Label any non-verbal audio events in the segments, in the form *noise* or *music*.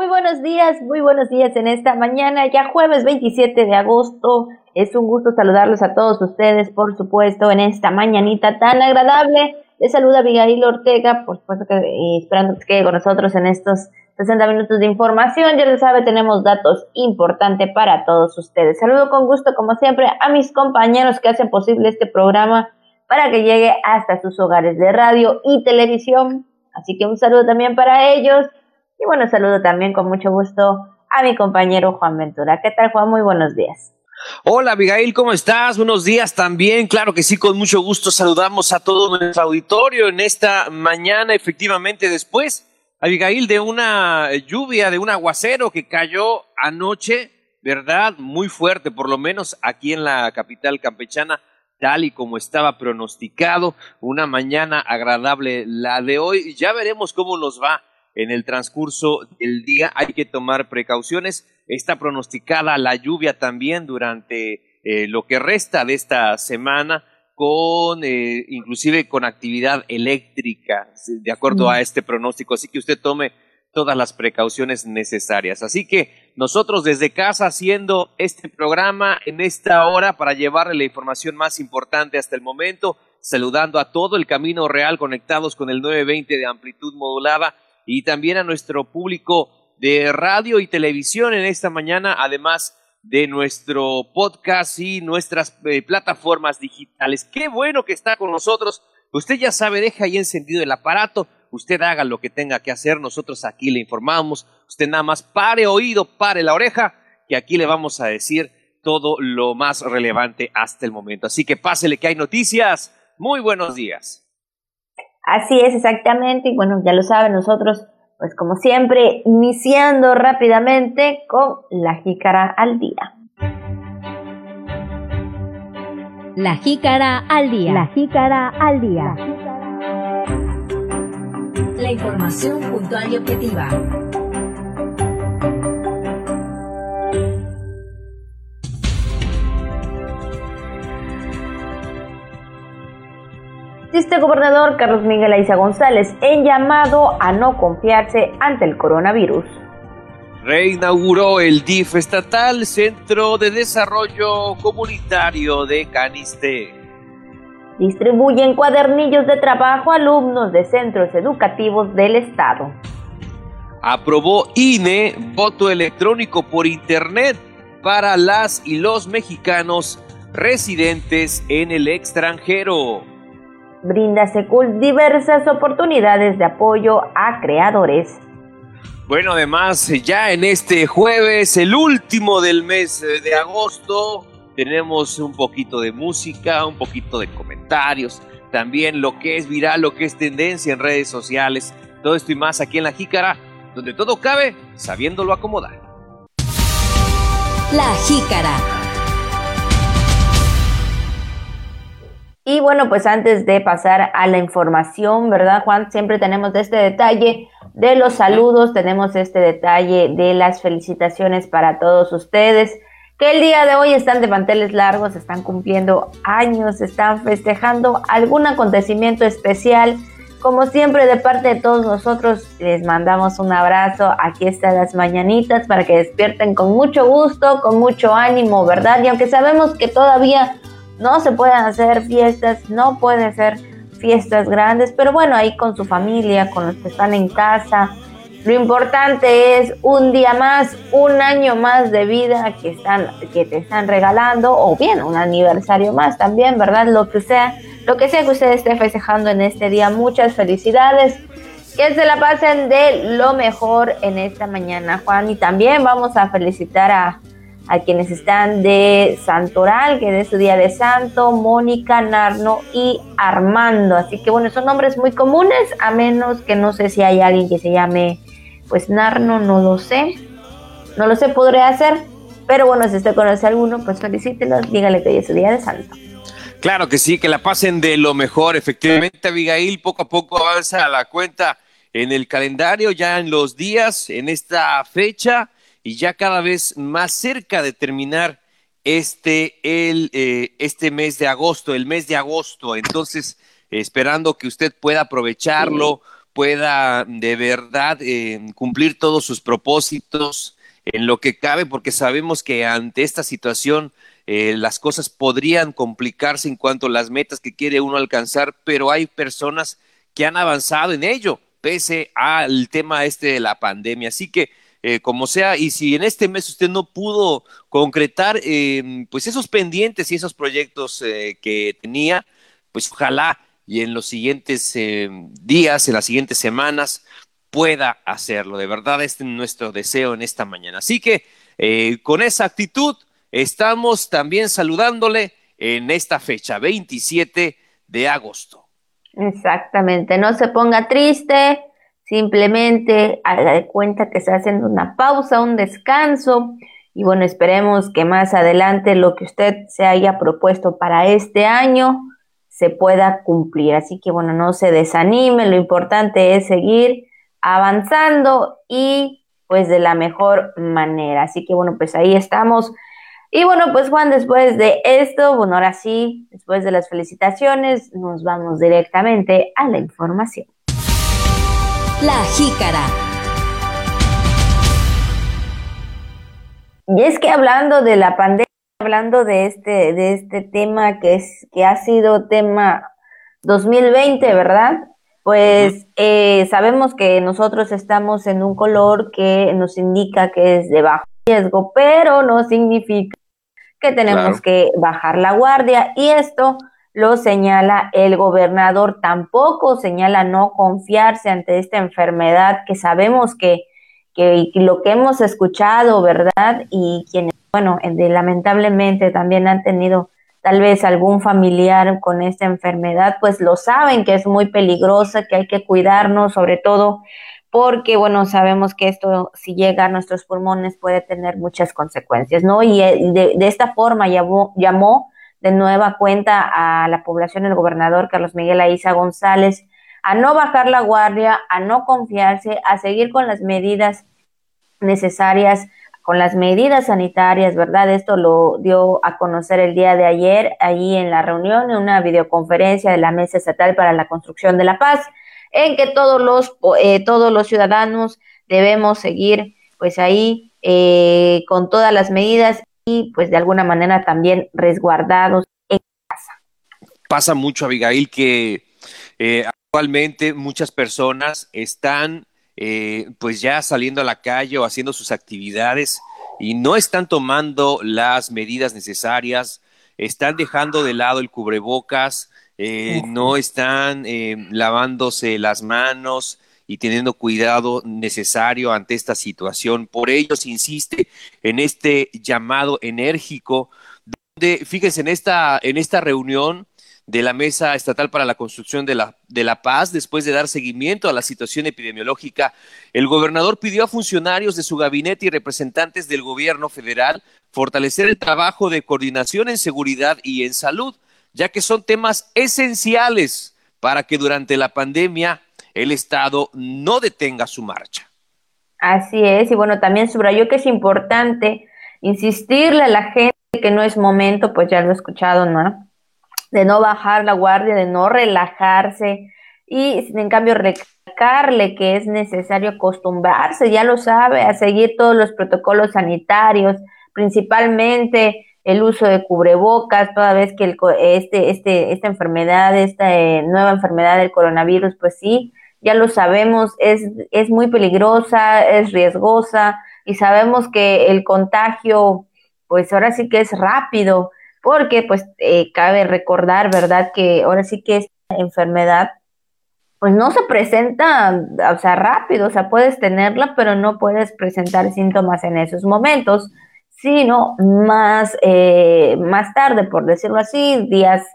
Muy buenos días, muy buenos días en esta mañana, ya jueves 27 de agosto. Es un gusto saludarlos a todos ustedes, por supuesto, en esta mañanita tan agradable. Les saluda Abigail Ortega, por supuesto que esperando que quede con nosotros en estos 60 minutos de información. Ya lo sabe, tenemos datos importantes para todos ustedes. Saludo con gusto, como siempre, a mis compañeros que hacen posible este programa para que llegue hasta sus hogares de radio y televisión. Así que un saludo también para ellos y bueno, saludo también con mucho gusto a mi compañero Juan Ventura. ¿Qué tal, Juan? Muy buenos días. Hola Abigail, ¿cómo estás? Buenos días también. Claro que sí, con mucho gusto saludamos a todo nuestro auditorio en esta mañana, efectivamente después, Abigail, de una lluvia, de un aguacero que cayó anoche, ¿verdad? Muy fuerte, por lo menos aquí en la capital campechana, tal y como estaba pronosticado. Una mañana agradable la de hoy. Ya veremos cómo nos va en el transcurso del día. Hay que tomar precauciones. Está pronosticada la lluvia también durante eh, lo que resta de esta semana con eh, inclusive con actividad eléctrica de acuerdo mm. a este pronóstico así que usted tome todas las precauciones necesarias así que nosotros desde casa haciendo este programa en esta hora para llevarle la información más importante hasta el momento saludando a todo el camino real conectados con el 920 de amplitud modulada y también a nuestro público de radio y televisión en esta mañana, además de nuestro podcast y nuestras eh, plataformas digitales. Qué bueno que está con nosotros. Usted ya sabe, deja ahí encendido el aparato, usted haga lo que tenga que hacer, nosotros aquí le informamos, usted nada más pare oído, pare la oreja, que aquí le vamos a decir todo lo más relevante hasta el momento. Así que pásele que hay noticias. Muy buenos días. Así es, exactamente. Y bueno, ya lo saben, nosotros, pues como siempre, iniciando rápidamente con la jícara al día. La jícara al día. La jícara al día. La información puntual y objetiva. Este gobernador Carlos Miguel Aiza González en llamado a no confiarse ante el coronavirus. Reinauguró el DIF estatal Centro de Desarrollo Comunitario de Caniste. Distribuyen cuadernillos de trabajo a alumnos de centros educativos del Estado. Aprobó INE voto electrónico por Internet para las y los mexicanos residentes en el extranjero brinda Secul diversas oportunidades de apoyo a creadores. Bueno, además, ya en este jueves, el último del mes de agosto, tenemos un poquito de música, un poquito de comentarios, también lo que es viral, lo que es tendencia en redes sociales, todo esto y más aquí en La Jícara, donde todo cabe sabiéndolo acomodar. La Jícara Y bueno, pues antes de pasar a la información, ¿verdad, Juan? Siempre tenemos este detalle de los saludos, tenemos este detalle de las felicitaciones para todos ustedes, que el día de hoy están de manteles largos, están cumpliendo años, están festejando algún acontecimiento especial. Como siempre, de parte de todos nosotros, les mandamos un abrazo. Aquí están las mañanitas para que despierten con mucho gusto, con mucho ánimo, ¿verdad? Y aunque sabemos que todavía no se pueden hacer fiestas, no pueden ser fiestas grandes, pero bueno, ahí con su familia, con los que están en casa. Lo importante es un día más, un año más de vida que, están, que te están regalando, o bien un aniversario más también, ¿verdad? Lo que sea, lo que sea que usted esté festejando en este día. Muchas felicidades. Que se la pasen de lo mejor en esta mañana, Juan. Y también vamos a felicitar a, a quienes están de Santoral, que es su día de santo, Mónica, Narno y Armando. Así que bueno, son nombres muy comunes, a menos que no sé si hay alguien que se llame pues Narno, no lo sé. No lo sé, podría hacer. Pero bueno, si usted conoce a alguno, pues felicítelos, dígale que hoy es su día de santo. Claro que sí, que la pasen de lo mejor. Efectivamente, Abigail, poco a poco avanza la cuenta en el calendario, ya en los días, en esta fecha y ya cada vez más cerca de terminar este, el, eh, este mes de agosto, el mes de agosto. Entonces, esperando que usted pueda aprovecharlo, pueda de verdad eh, cumplir todos sus propósitos en lo que cabe, porque sabemos que ante esta situación eh, las cosas podrían complicarse en cuanto a las metas que quiere uno alcanzar, pero hay personas que han avanzado en ello, pese al tema este de la pandemia. Así que, eh, como sea, y si en este mes usted no pudo concretar eh, pues esos pendientes y esos proyectos que tenía, pues ojalá y en los siguientes días, en las siguientes semanas, pueda hacerlo. De verdad, este es nuestro deseo en esta mañana. Así que, con esa actitud, estamos también saludándole en esta fecha, 27 de agosto. Exactamente, no se ponga triste, simplemente haga de cuenta que está haciendo una pausa, un descanso y bueno, esperemos que más adelante lo que usted se haya propuesto para este año se pueda cumplir. Así que bueno, no se desanime, lo importante es seguir avanzando y pues de la mejor manera. Así que bueno, pues ahí estamos y bueno, pues Juan, después de esto, bueno, ahora sí, después de las felicitaciones, nos vamos directamente a la información. La jícara. Y es que hablando de la pandemia, hablando de este, de este tema que es, que ha sido tema 2020, ¿verdad? Pues eh, sabemos que nosotros estamos en un color que nos indica que es de bajo riesgo, pero no significa que tenemos que bajar la guardia y esto lo señala el gobernador. Tampoco señala no confiarse ante esta enfermedad que sabemos que, que lo que hemos escuchado, ¿verdad? Y quienes, bueno, lamentablemente también han tenido tal vez algún familiar con esta enfermedad, pues lo saben que es muy peligrosa, que hay que cuidarnos, sobre todo porque, bueno, sabemos que esto, si llega a nuestros pulmones, puede tener muchas consecuencias, ¿no? Y eh, de, esta forma llamó, llamó de nueva cuenta a la población el gobernador Carlos Miguel Aiza González a no bajar la guardia, a no confiarse, a seguir con las medidas necesarias, con las medidas sanitarias, ¿verdad? Esto lo dio a conocer el día de ayer, ahí en la reunión, en una videoconferencia de la Mesa Estatal para la Construcción de la Paz en que todos los, eh, todos los ciudadanos debemos seguir pues ahí eh, con todas las medidas y pues de alguna manera también resguardados en casa. Pasa mucho, Abigail, que eh, actualmente muchas personas están pues ya saliendo a la calle o haciendo sus actividades y no están tomando las medidas necesarias, están dejando de lado el cubrebocas, eh, no están eh, lavándose las manos y teniendo cuidado necesario ante esta situación. Por ello se insiste en este llamado enérgico, donde, fíjense, en esta, en esta reunión de la Mesa Estatal para la Construcción de la, de la Paz, después de dar seguimiento a la situación epidemiológica, el gobernador pidió a funcionarios de su gabinete y representantes del gobierno federal fortalecer el trabajo de coordinación en seguridad y en salud ya que son temas esenciales para que durante la pandemia el Estado no detenga su marcha. Así es, y bueno, también subrayó que es importante insistirle a la gente que no es momento, pues ya lo he escuchado, ¿no? De no bajar la guardia, de no relajarse y en cambio recalcarle que es necesario acostumbrarse, ya lo sabe, a seguir todos los protocolos sanitarios, principalmente el uso de cubrebocas, toda vez que el, este, este, esta enfermedad, esta eh, nueva enfermedad del coronavirus, pues sí, ya lo sabemos, es, es muy peligrosa, es riesgosa y sabemos que el contagio, pues ahora sí que es rápido, porque pues eh, cabe recordar, ¿verdad? Que ahora sí que esta enfermedad pues no se presenta, o sea, rápido, o sea, puedes tenerla, pero no puedes presentar síntomas en esos momentos sino más, eh, más tarde, por decirlo así, días,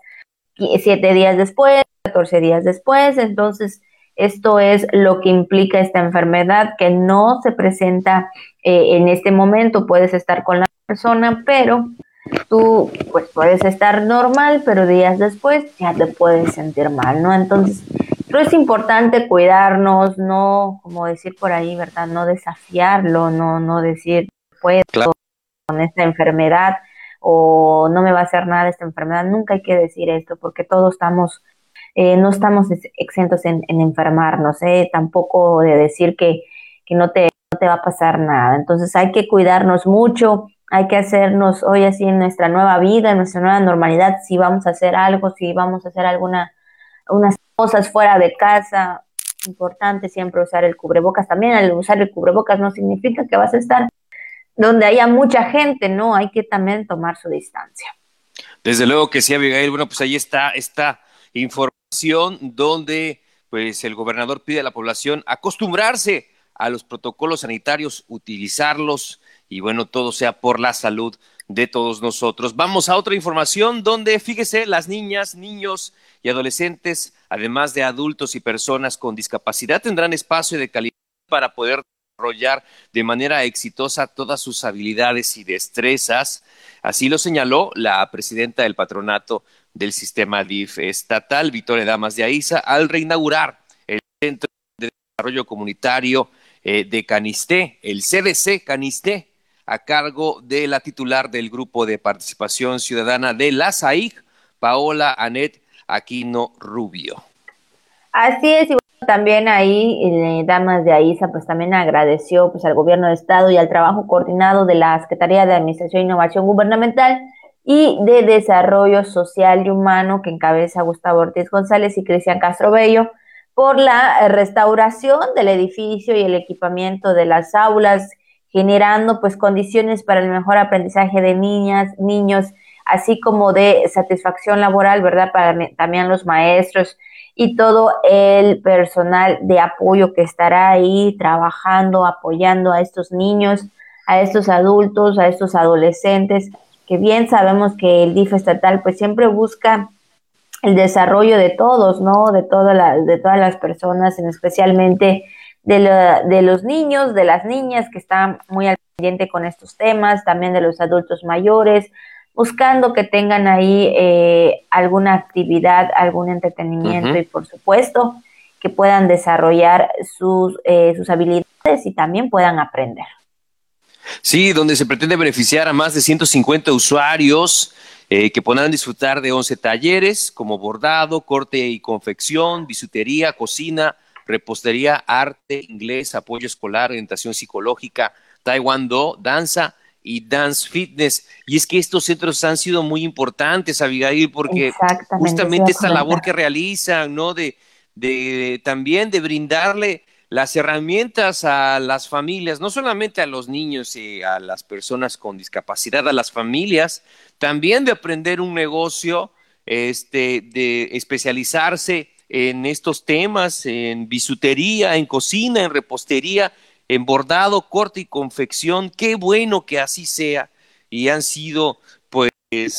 siete días después, 14 días después. Entonces, esto es lo que implica esta enfermedad que no se presenta eh, en este momento. Puedes estar con la persona, pero tú pues puedes estar normal, pero días después ya te puedes sentir mal, ¿no? Entonces, pero es importante cuidarnos, no, como decir por ahí, ¿verdad? No desafiarlo, no, no decir, puedo, con esta enfermedad o no me va a hacer nada esta enfermedad. Nunca hay que decir esto porque todos estamos eh, no estamos exentos en, enfermarnos, ¿eh? tampoco de decir que, que no, te, no te va a pasar nada. Entonces hay que cuidarnos mucho, hay que hacernos hoy así en nuestra nueva vida, en nuestra nueva normalidad, si vamos a hacer algo, si vamos a hacer alguna, unas cosas fuera de casa, importante siempre usar el cubrebocas. También al usar el cubrebocas no significa que vas a estar donde haya mucha gente, ¿no? Hay que también tomar su distancia. Desde luego que sí, Abigail. Bueno, pues ahí está esta información donde pues el gobernador pide a la población acostumbrarse a los protocolos sanitarios, utilizarlos y bueno, todo sea por la salud de todos nosotros. Vamos a otra información donde, fíjese, las niñas, niños y adolescentes, además de adultos y personas con discapacidad, tendrán espacio de calidad para poder desarrollar de manera exitosa todas sus habilidades y destrezas. Así lo señaló la presidenta del patronato del sistema DIF estatal, Victoria Damas de Aiza, al reinaugurar el Centro de Desarrollo Comunitario eh, de Canisté, el CDC Canisté, a cargo de la titular del Grupo de Participación Ciudadana de la SAIC, Paola Anet Aquino Rubio. Así es, y también ahí, eh, Damas de AISA, pues también agradeció pues, al gobierno de Estado y al trabajo coordinado de la Secretaría de Administración e Innovación Gubernamental y de Desarrollo Social y Humano que encabeza Gustavo Ortiz González y Cristian Castro Bello por la restauración del edificio y el equipamiento de las aulas, generando pues condiciones para el mejor aprendizaje de niñas, niños, así como de satisfacción laboral, ¿verdad? Para también los maestros y todo el personal de apoyo que estará ahí trabajando, apoyando a estos niños, a estos adultos, a estos adolescentes, que bien sabemos que el DIF estatal pues siempre busca el desarrollo de todos, ¿no? De, todas de todas las personas, en especialmente de, de los niños, de las niñas que están muy al pendiente con estos temas, también de los adultos mayores, buscando que tengan ahí eh, alguna actividad, algún entretenimiento y por supuesto que puedan desarrollar sus, eh, sus habilidades y también puedan aprender. Sí, donde se pretende beneficiar a más de 150 usuarios eh, que podrán disfrutar de 11 talleres como bordado, corte y confección, bisutería, cocina, repostería, arte, inglés, apoyo escolar, orientación psicológica, taekwondo, danza y Dance Fitness. Y es que estos centros han sido muy importantes, Abigail, porque justamente esta labor que realizan, ¿no? De, de también de brindarle las herramientas a las familias, no solamente a los niños y a las personas con discapacidad, a las familias, también de aprender un negocio, este, de especializarse en estos temas, en bisutería, en cocina, en repostería, en bordado, corte y confección. Qué bueno que así sea y han sido pues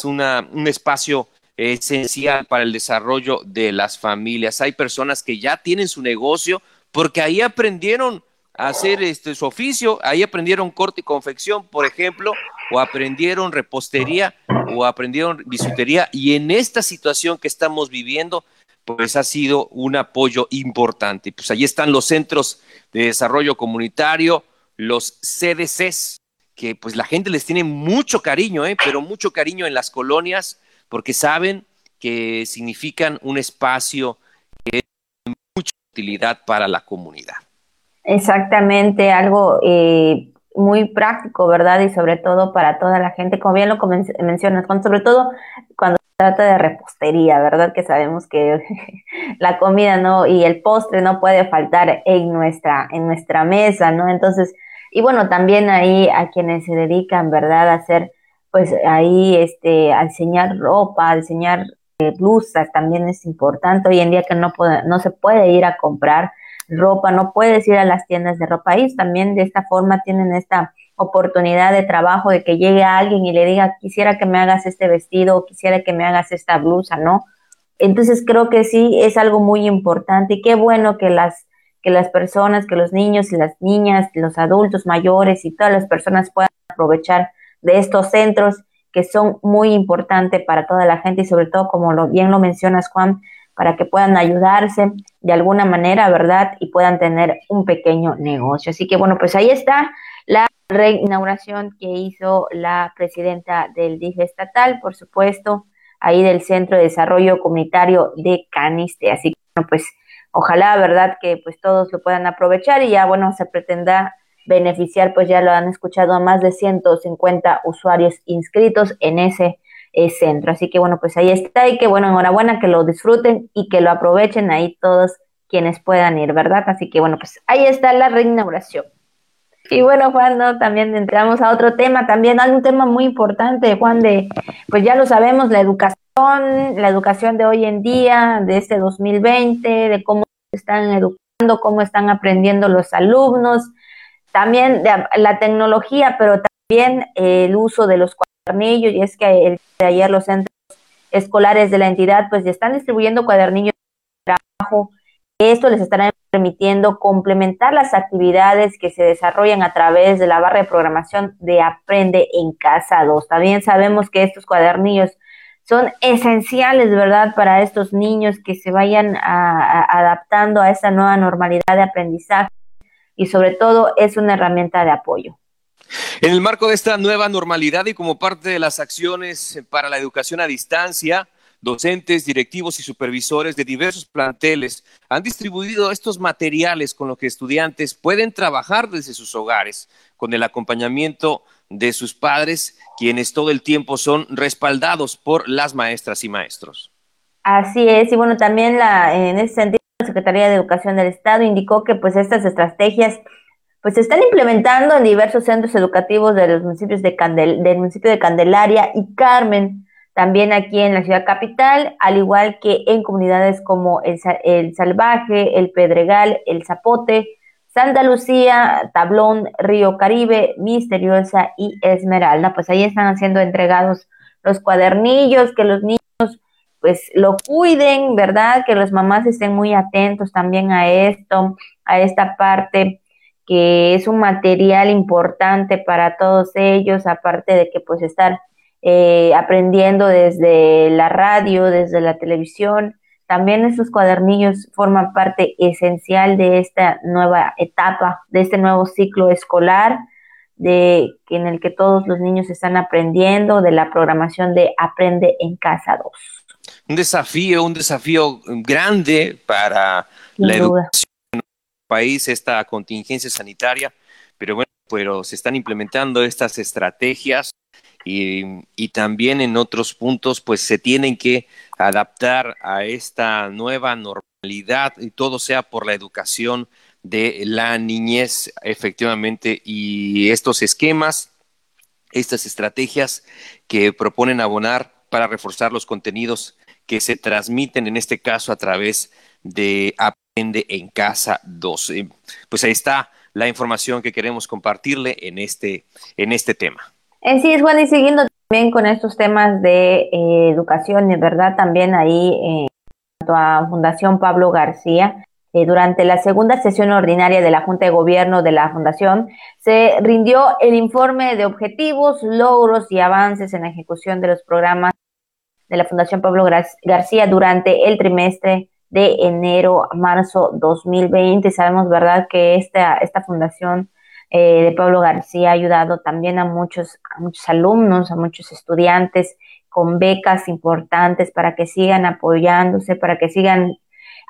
una, un espacio esencial para el desarrollo de las familias. Hay personas que ya tienen su negocio porque ahí aprendieron a hacer este su oficio, ahí aprendieron corte y confección, por ejemplo, o aprendieron repostería o aprendieron bisutería y en esta situación que estamos viviendo pues ha sido un apoyo importante. Pues ahí están los centros de desarrollo comunitario, los CDCs, que pues la gente les tiene mucho cariño, ¿eh? pero mucho cariño en las colonias, porque saben que significan un espacio que es de mucha utilidad para la comunidad. Exactamente, algo eh, muy práctico, ¿verdad? Y sobre todo para toda la gente, como bien lo mencionas, sobre todo cuando trata de repostería, ¿verdad? Que sabemos que *laughs* la comida no y el postre no puede faltar en nuestra en nuestra mesa, ¿no? Entonces, y bueno, también ahí a quienes se dedican, ¿verdad? A hacer pues ahí este a diseñar ropa, a diseñar blusas también es importante. Hoy en día que no no se puede ir a comprar ropa, no puedes ir a las tiendas de ropa. Y también de esta forma tienen esta oportunidad de trabajo de que llegue alguien y le diga, quisiera que me hagas este vestido, quisiera que me hagas esta blusa, ¿no? Entonces creo que sí es algo muy importante y qué bueno que las que las personas, que los niños y las niñas, los adultos mayores y todas las personas puedan aprovechar de estos centros que son muy importantes para toda la gente y sobre todo, como lo, bien lo mencionas, Juan, para que puedan ayudarse de alguna manera, ¿verdad? Y puedan tener un pequeño negocio. Así que bueno, pues ahí está la reinauguración que hizo la presidenta del DIF estatal, por supuesto, ahí del Centro de Desarrollo Comunitario de Caniste. Así que, bueno, pues ojalá, ¿verdad?, que pues todos lo puedan aprovechar y ya, bueno, se pretenda beneficiar, pues ya lo han escuchado a más de 150 usuarios inscritos en ese eh, centro. Así que bueno, pues ahí está y que bueno, enhorabuena, que lo disfruten y que lo aprovechen ahí todos quienes puedan ir, ¿verdad? Así que bueno, pues ahí está la reinauguración. Y bueno, Juan, ¿no? también entramos a otro tema, también hay un tema muy importante, Juan, de, pues ya lo sabemos, la educación, la educación de hoy en día, de este 2020, de cómo están educando, cómo están aprendiendo los alumnos, también la tecnología, pero también el uso de los cuadernillos, y es que el de ayer los centros escolares de la entidad pues ya están distribuyendo cuadernillos de trabajo. Esto les estará permitiendo complementar las actividades que se desarrollan a través de la barra de programación de Aprende en Casa 2. También sabemos que estos cuadernillos son esenciales, ¿verdad?, para estos niños que se vayan adaptando a esta nueva normalidad de aprendizaje y sobre todo es una herramienta de apoyo. En el marco de esta nueva normalidad y como parte de las acciones para la educación a distancia, docentes, directivos y supervisores de diversos planteles han distribuido estos materiales con los que estudiantes pueden trabajar desde sus hogares, con el acompañamiento de sus padres, quienes todo el tiempo son respaldados por las maestras y maestros. Así es, y bueno, también la, en ese sentido la Secretaría de Educación del Estado indicó que pues estas estrategias pues se están implementando en diversos centros educativos de los municipios de Candel, del municipio de Candelaria y Carmen, también aquí en la ciudad capital, al igual que en comunidades como el, el Salvaje, el Pedregal, el Zapote, Santa Lucía, Tablón, Río Caribe, Misteriosa y Esmeralda. Pues ahí están siendo entregados los cuadernillos que los niños pues lo cuiden, ¿verdad? Que las mamás estén muy atentos también a esto, a esta parte que es un material importante para todos ellos, aparte de que pues estar eh, aprendiendo desde la radio, desde la televisión, también esos cuadernillos forman parte esencial de esta nueva etapa, de este nuevo ciclo escolar, de en el que todos los niños están aprendiendo, de la programación de Aprende en Casa 2 un desafío, un desafío grande para la educación en nuestro país, esta contingencia sanitaria, pero bueno, pero se están implementando estas estrategias y, y, también en otros puntos pues se tienen que adaptar a esta nueva normalidad y todo sea por la educación de la niñez efectivamente. Y estos esquemas, estas estrategias que proponen abonar para reforzar los contenidos que se transmiten en este caso a través de Aprende en Casa 12. Pues ahí está la información que queremos compartirle en este, en este tema. Sí, es bueno, y siguiendo también con estos temas de eh, educación, de verdad, también ahí eh, a Fundación Pablo García, eh, durante la segunda sesión ordinaria de la Junta de Gobierno de la Fundación, se rindió el informe de objetivos, logros y avances en la ejecución de los programas de la Fundación Pablo García durante el trimestre de enero a marzo 2020. Sabemos, ¿verdad?, que esta, esta fundación eh, de Pablo García ha ayudado también a muchos, a muchos alumnos, a muchos estudiantes con becas importantes para que sigan apoyándose, para que sigan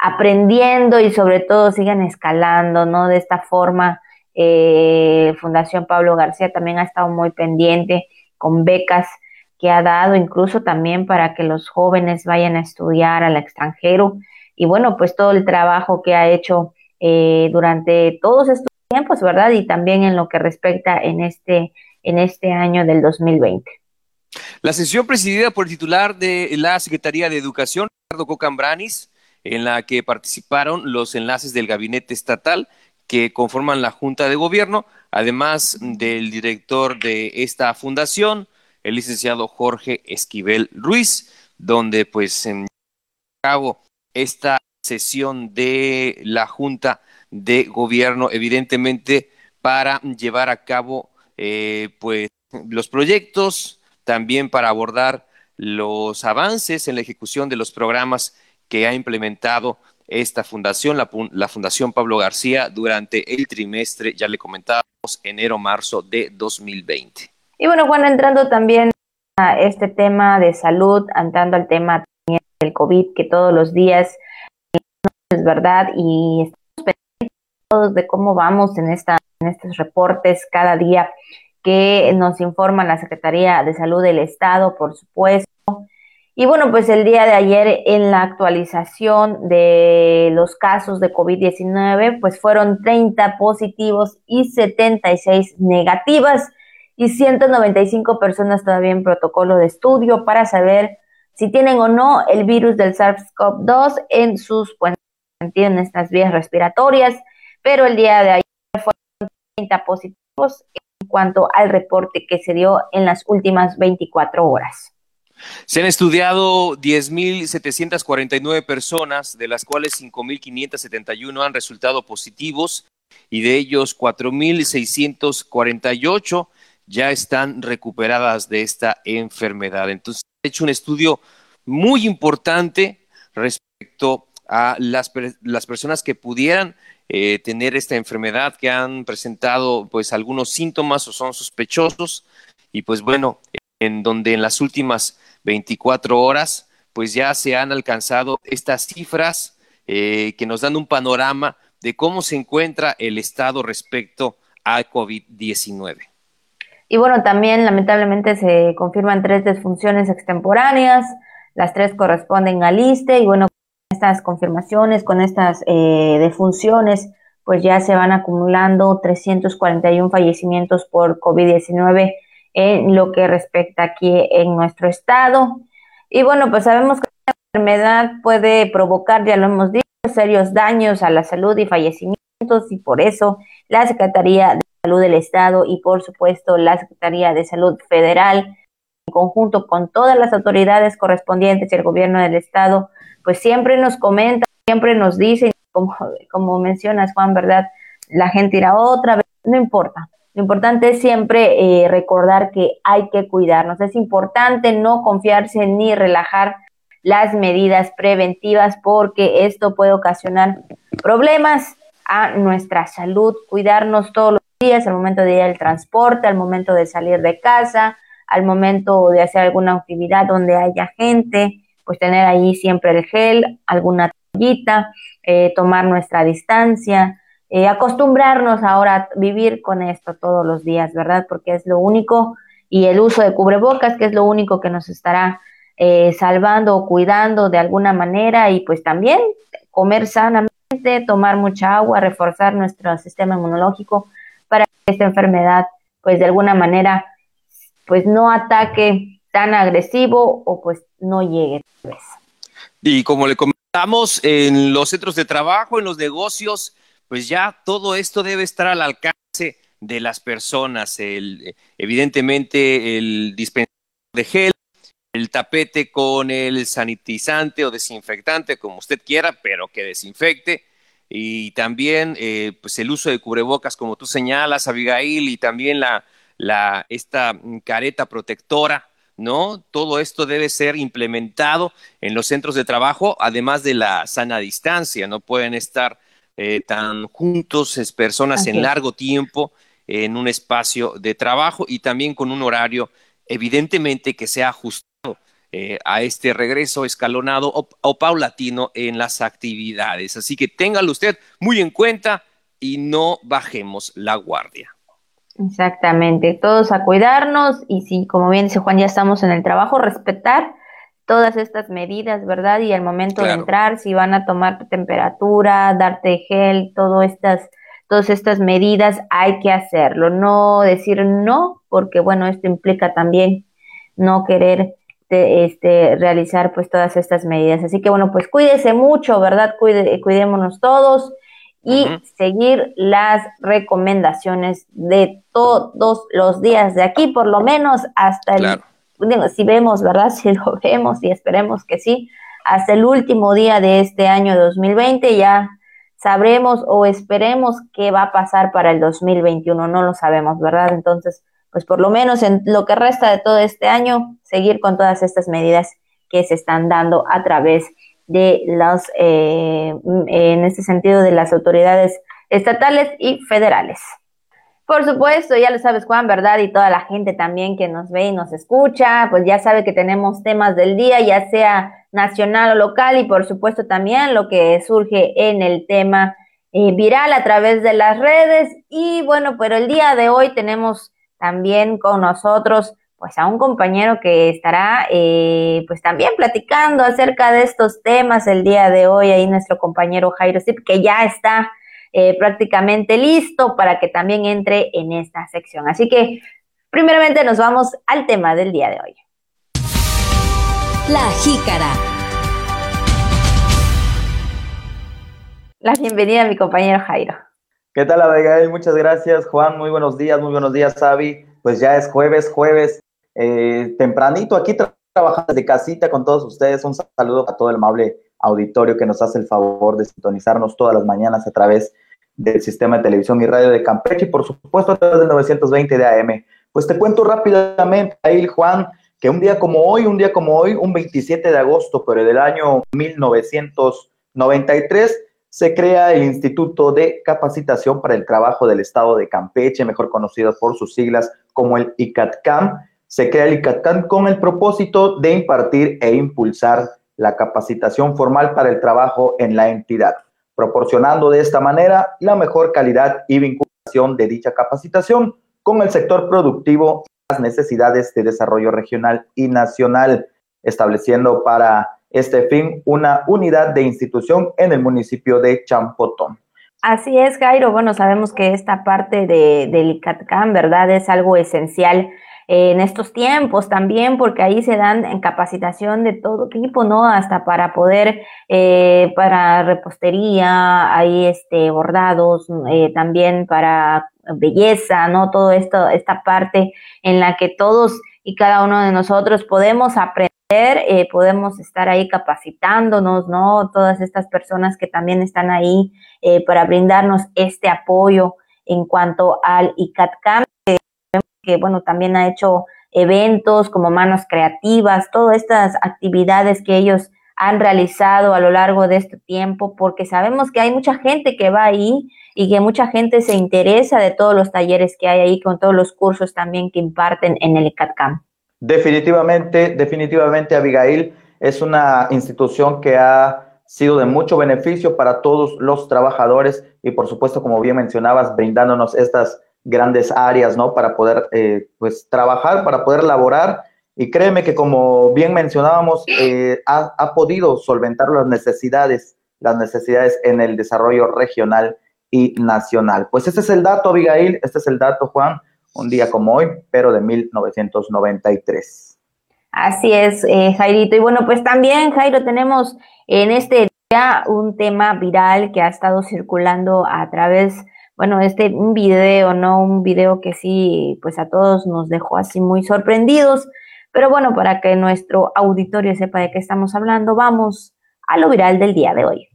aprendiendo y sobre todo sigan escalando, ¿no? De esta forma, eh, Fundación Pablo García también ha estado muy pendiente con becas que ha dado incluso también para que los jóvenes vayan a estudiar al extranjero y bueno, pues todo el trabajo que ha hecho eh, durante todos estos tiempos, ¿verdad? Y también en lo que respecta en este, en este año del 2020. La sesión presidida por el titular de la Secretaría de Educación, Ricardo Cocambranis, en la que participaron los enlaces del gabinete estatal que conforman la Junta de Gobierno, además del director de esta fundación, el licenciado Jorge Esquivel Ruiz, donde pues se cabo esta sesión de la Junta de Gobierno, evidentemente para llevar a cabo eh, pues los proyectos, también para abordar los avances en la ejecución de los programas que ha implementado esta fundación, la, la, Fundación Pablo García, durante el trimestre, ya le comentábamos, enero-marzo de 2020. Y bueno, Juan, entrando también este tema de salud, andando al tema del COVID, que todos los días es verdad, y estamos pendientes de cómo vamos en, esta, en estos reportes cada día que nos informa la Secretaría de Salud del Estado, por supuesto. Y bueno, pues el día de ayer en la actualización de los casos de COVID-19, pues fueron 30 positivos y 76 negativas y 195 personas todavía en protocolo de estudio para saber si tienen o no el virus del SARS-CoV-2 en sus, bueno, en estas vías respiratorias, pero el día de ayer fueron 30 positivos en cuanto al reporte que se dio en las últimas 24 horas. Se han estudiado 10.749 personas, de las cuales 5.571 han resultado positivos y de ellos 4.648 ya están recuperadas de esta enfermedad. Entonces, he hecho un estudio muy importante respecto a las, personas que pudieran eh, tener esta enfermedad, que han presentado pues algunos síntomas o son sospechosos y pues bueno, en donde en las últimas 24 horas pues ya se han alcanzado estas cifras eh, que nos dan un panorama de cómo se encuentra el estado respecto a COVID-19. Y bueno, también lamentablemente se confirman tres desfunciones extemporáneas, las tres corresponden al ISTE y bueno, estas confirmaciones, con estas eh, defunciones, pues ya se van acumulando 341 fallecimientos por COVID-19 en lo que respecta aquí en nuestro estado. Y bueno, pues sabemos que la enfermedad puede provocar, ya lo hemos dicho, serios daños a la salud y fallecimientos y por eso la Secretaría de Salud del Estado y por supuesto la Secretaría de Salud Federal en conjunto con todas las autoridades correspondientes y el gobierno del Estado pues siempre nos comentan, siempre nos dicen, como, mencionas Juan, ¿verdad? La gente irá otra vez, no importa. Lo importante es siempre eh, recordar que hay que cuidarnos. Es importante no confiarse ni relajar las medidas preventivas porque esto puede ocasionar problemas a nuestra salud. Cuidarnos todos los días, al momento de ir al transporte, al momento de salir de casa, al momento de hacer alguna actividad donde haya gente, pues tener ahí siempre el gel, alguna toallita, eh, tomar nuestra distancia, eh, acostumbrarnos ahora a vivir con esto todos los días, ¿verdad? Porque es lo único, y el uso de cubrebocas, que es lo único que nos estará eh, salvando o cuidando de alguna manera, y pues también comer sanamente, tomar mucha agua, reforzar nuestro sistema inmunológico para que esta enfermedad, pues de alguna manera, pues no ataque tan agresivo o pues no llegue. Y como le comentamos, en los centros de trabajo, en los negocios, pues ya todo esto debe estar al alcance de las personas. El, evidentemente, el dispensador de gel, el tapete con el sanitizante o desinfectante, como usted quiera, pero que desinfecte. Y también eh, pues el uso de cubrebocas, como tú señalas, Abigail, y también la, la, esta careta protectora ¿no? Todo esto debe ser implementado en los centros de trabajo, además de la sana distancia, no pueden estar eh, tan juntos es personas en largo tiempo en un espacio de trabajo y también con un horario evidentemente que sea ajustado eh, a este regreso escalonado o, paulatino en las actividades. Así que téngalo usted muy en cuenta y no bajemos la guardia. Exactamente, todos a cuidarnos y si, como bien dice Juan, ya estamos en el trabajo, respetar todas estas medidas, ¿verdad? Y al momento de entrar, si van a tomar temperatura, darte gel, todas estas, todas estas medidas, hay que hacerlo. No decir no, porque bueno, esto implica también no querer este, realizar pues todas estas medidas. Así que bueno, pues cuídese mucho, ¿verdad? Cuide, cuidémonos todos y seguir las recomendaciones de todos los días de aquí, por lo menos hasta el, si vemos, ¿verdad? *laughs* Si lo vemos y esperemos que sí, hasta el último día de este año 2020 ya sabremos o esperemos qué va a pasar para el 2021, no lo sabemos, ¿verdad? Entonces, pues por lo menos en lo que resta de todo este año, seguir con todas estas medidas que se están dando a través de los, eh, en este sentido, de las autoridades estatales y federales. Por supuesto, ya lo sabes Juan, ¿verdad? Y toda la gente también que nos ve y nos escucha, pues ya sabe que tenemos temas del día, ya sea nacional o local y por supuesto también lo que surge en el tema eh, viral a través de las redes. Y bueno, pero el día de hoy tenemos también con nosotros pues a un compañero que estará eh, pues también platicando acerca de estos temas el día de hoy, ahí nuestro compañero Jairo Zip, que ya está eh, prácticamente listo para que también entre en esta sección. Así que primeramente nos vamos al tema del día de hoy. La jícara. La bienvenida a mi compañero Jairo. ¿Qué tal, Abigail? Muchas gracias, Juan. Muy buenos días, muy buenos días, Xavi. Pues ya es jueves, jueves eh, tempranito aquí trabajando desde casita con todos ustedes. Un saludo a todo el amable auditorio que nos hace el favor de sintonizarnos todas las mañanas a través del sistema de televisión y radio de Campeche y por supuesto a través del 920 de AM. Pues te cuento rápidamente, ahí Juan, que un día como hoy, un día como hoy, un 27 de agosto, pero del año 1993, se crea el Instituto de Capacitación para el Trabajo del Estado de Campeche, mejor conocido por sus siglas como el ICATCAM, se crea el ICATCAN con el propósito de impartir e impulsar la capacitación formal para el trabajo en la entidad, proporcionando de esta manera la mejor calidad y vinculación de dicha capacitación con el sector productivo y las necesidades de desarrollo regional y nacional, estableciendo para este fin una unidad de institución en el municipio de Champotón. Así es, Jairo. Bueno, sabemos que esta parte de, del ICATCAM, ¿verdad? Es algo esencial en estos tiempos también, porque ahí se dan en capacitación de todo tipo, ¿no? Hasta para poder, eh, para repostería, ahí este, bordados, eh, también para belleza, ¿no? Todo esto, esta parte en la que todos y cada uno de nosotros podemos aprender, eh, podemos estar ahí capacitándonos, ¿no? Todas estas personas que también están ahí para brindarnos este apoyo en cuanto al ICATCAM que bueno, también ha hecho eventos como manos creativas, todas estas actividades que ellos han realizado a lo largo de este tiempo, porque sabemos que hay mucha gente que va ahí y que mucha gente se interesa de todos los talleres que hay ahí, con todos los cursos también que imparten en el ICATCAM. Definitivamente, definitivamente, Abigail, es una institución que ha sido de mucho beneficio para todos los trabajadores y por supuesto, como bien mencionabas, brindándonos estas grandes áreas, ¿no? Para poder, eh, pues, trabajar, para poder laborar. Y créeme que, como bien mencionábamos, eh, ha, ha, podido solventar las necesidades, las necesidades en el desarrollo regional y nacional. Pues este es el dato, Abigail, este es el dato, Juan, un día como hoy, pero de 1993. Así es, eh, Jairito. Y bueno, pues también, Jairo, tenemos en este día un tema viral que ha estado circulando a través bueno, este, un video, ¿no? Un video que sí, pues a todos nos dejó así muy sorprendidos. Pero bueno, para que nuestro auditorio sepa de qué estamos hablando, vamos a lo viral del día de hoy.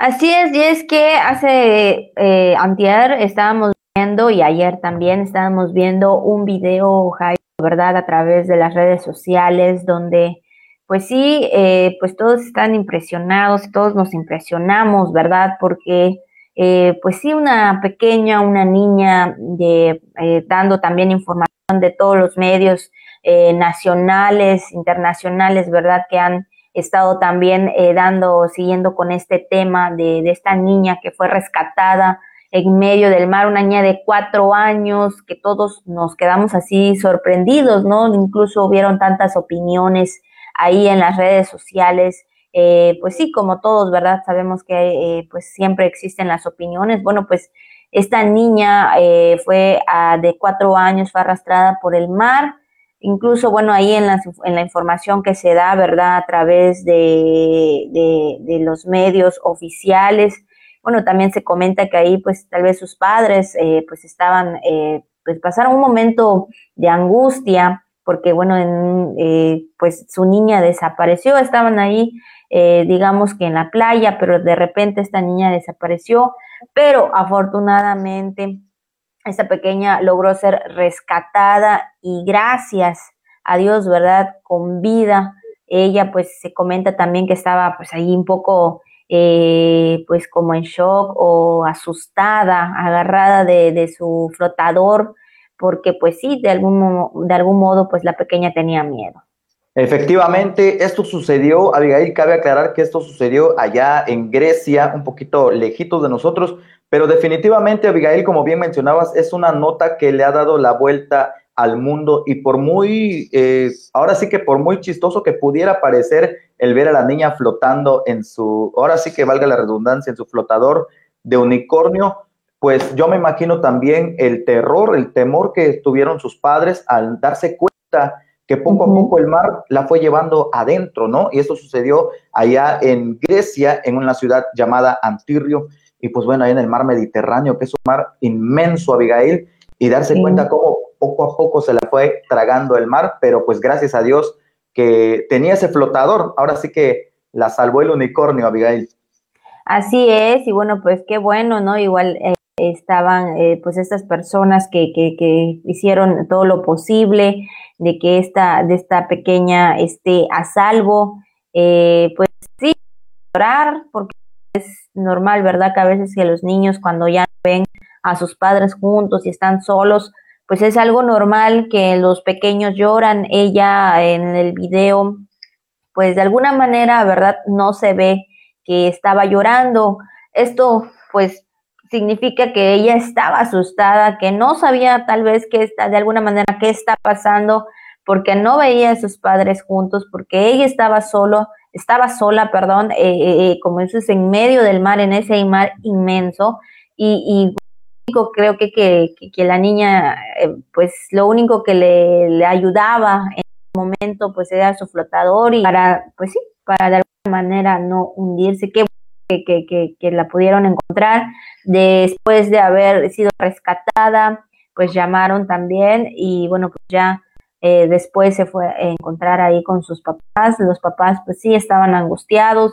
Así es, y es que hace eh, antier estábamos viendo y ayer también estábamos viendo un video, ¿verdad? A través de las redes sociales, donde pues sí, eh, pues todos están impresionados, todos nos impresionamos, ¿verdad? Porque eh, pues sí, una pequeña, una niña de, eh, dando también información de todos los medios nacionales, internacionales, ¿verdad? Que han estado también dando, siguiendo con este tema de, de esta niña que fue rescatada en medio del mar, una niña de cuatro años, que todos nos quedamos así sorprendidos, ¿no? Incluso hubieron tantas opiniones ahí en las redes sociales. Eh, pues sí, como todos, ¿verdad? Sabemos que eh, pues siempre existen las opiniones. Bueno, pues esta niña eh, fue de cuatro años, fue arrastrada por el mar. Incluso, bueno, ahí en la, en la información que se da, ¿verdad? A través de, de, los medios oficiales, bueno, también se comenta que ahí pues tal vez sus padres eh, pues estaban, eh, pues pasaron un momento de angustia porque bueno, en, eh, pues su niña desapareció, estaban ahí digamos que en la playa, pero de repente esta niña desapareció, pero afortunadamente esta pequeña logró ser rescatada y gracias a Dios, ¿verdad? Con vida ella pues se comenta también que estaba pues ahí un poco eh, pues como en shock o asustada, agarrada de, de, su flotador, porque pues sí, de algún, de algún modo pues la pequeña tenía miedo. Efectivamente, esto sucedió, Abigail, cabe aclarar que esto sucedió allá en Grecia, un poquito lejitos de nosotros, pero definitivamente, Abigail, como bien mencionabas, es una nota que le ha dado la vuelta al mundo y por muy, eh, ahora sí que por muy chistoso que pudiera parecer el ver a la niña flotando en su, ahora sí que valga la redundancia, en su flotador de unicornio, pues yo me imagino también el terror, el temor que tuvieron sus padres al darse cuenta que poco a poco el mar la fue llevando adentro, ¿no? Y esto sucedió allá en Grecia, en una ciudad llamada Antirrio, y pues bueno, ahí en el mar Mediterráneo, que es un mar inmenso, Abigail, y darse cuenta cómo poco a poco se la fue tragando el mar, pero pues gracias a Dios que tenía ese flotador, ahora sí que la salvó el unicornio, Abigail. Así es, y bueno, pues qué bueno, ¿no? Igual eh, estaban eh, pues estas personas que, que, hicieron todo lo posible de que esta, de esta pequeña esté a salvo, eh, pues sí, llorar, porque es normal, ¿verdad? Que a veces que los niños cuando ya ven a sus padres juntos y están solos, pues es algo normal que los pequeños lloran. Ella en el video, pues de alguna manera, ¿verdad? No se ve que estaba llorando. Esto, pues, significa que ella estaba asustada, que no sabía tal vez que está, de alguna manera qué está pasando, porque no veía a sus padres juntos, porque ella estaba solo, estaba sola, perdón, eh, eh, eh como es en medio del mar, en ese mar inmenso, y, y creo que, que, que la niña, eh, pues lo único que le, le, ayudaba en ese momento, pues era su flotador y para, pues sí, para de alguna manera no hundirse. Qué que, que, que, la pudieron encontrar después de haber sido rescatada, pues llamaron también y bueno, pues ya eh, después se fue a encontrar ahí con sus papás. Los papás pues sí estaban angustiados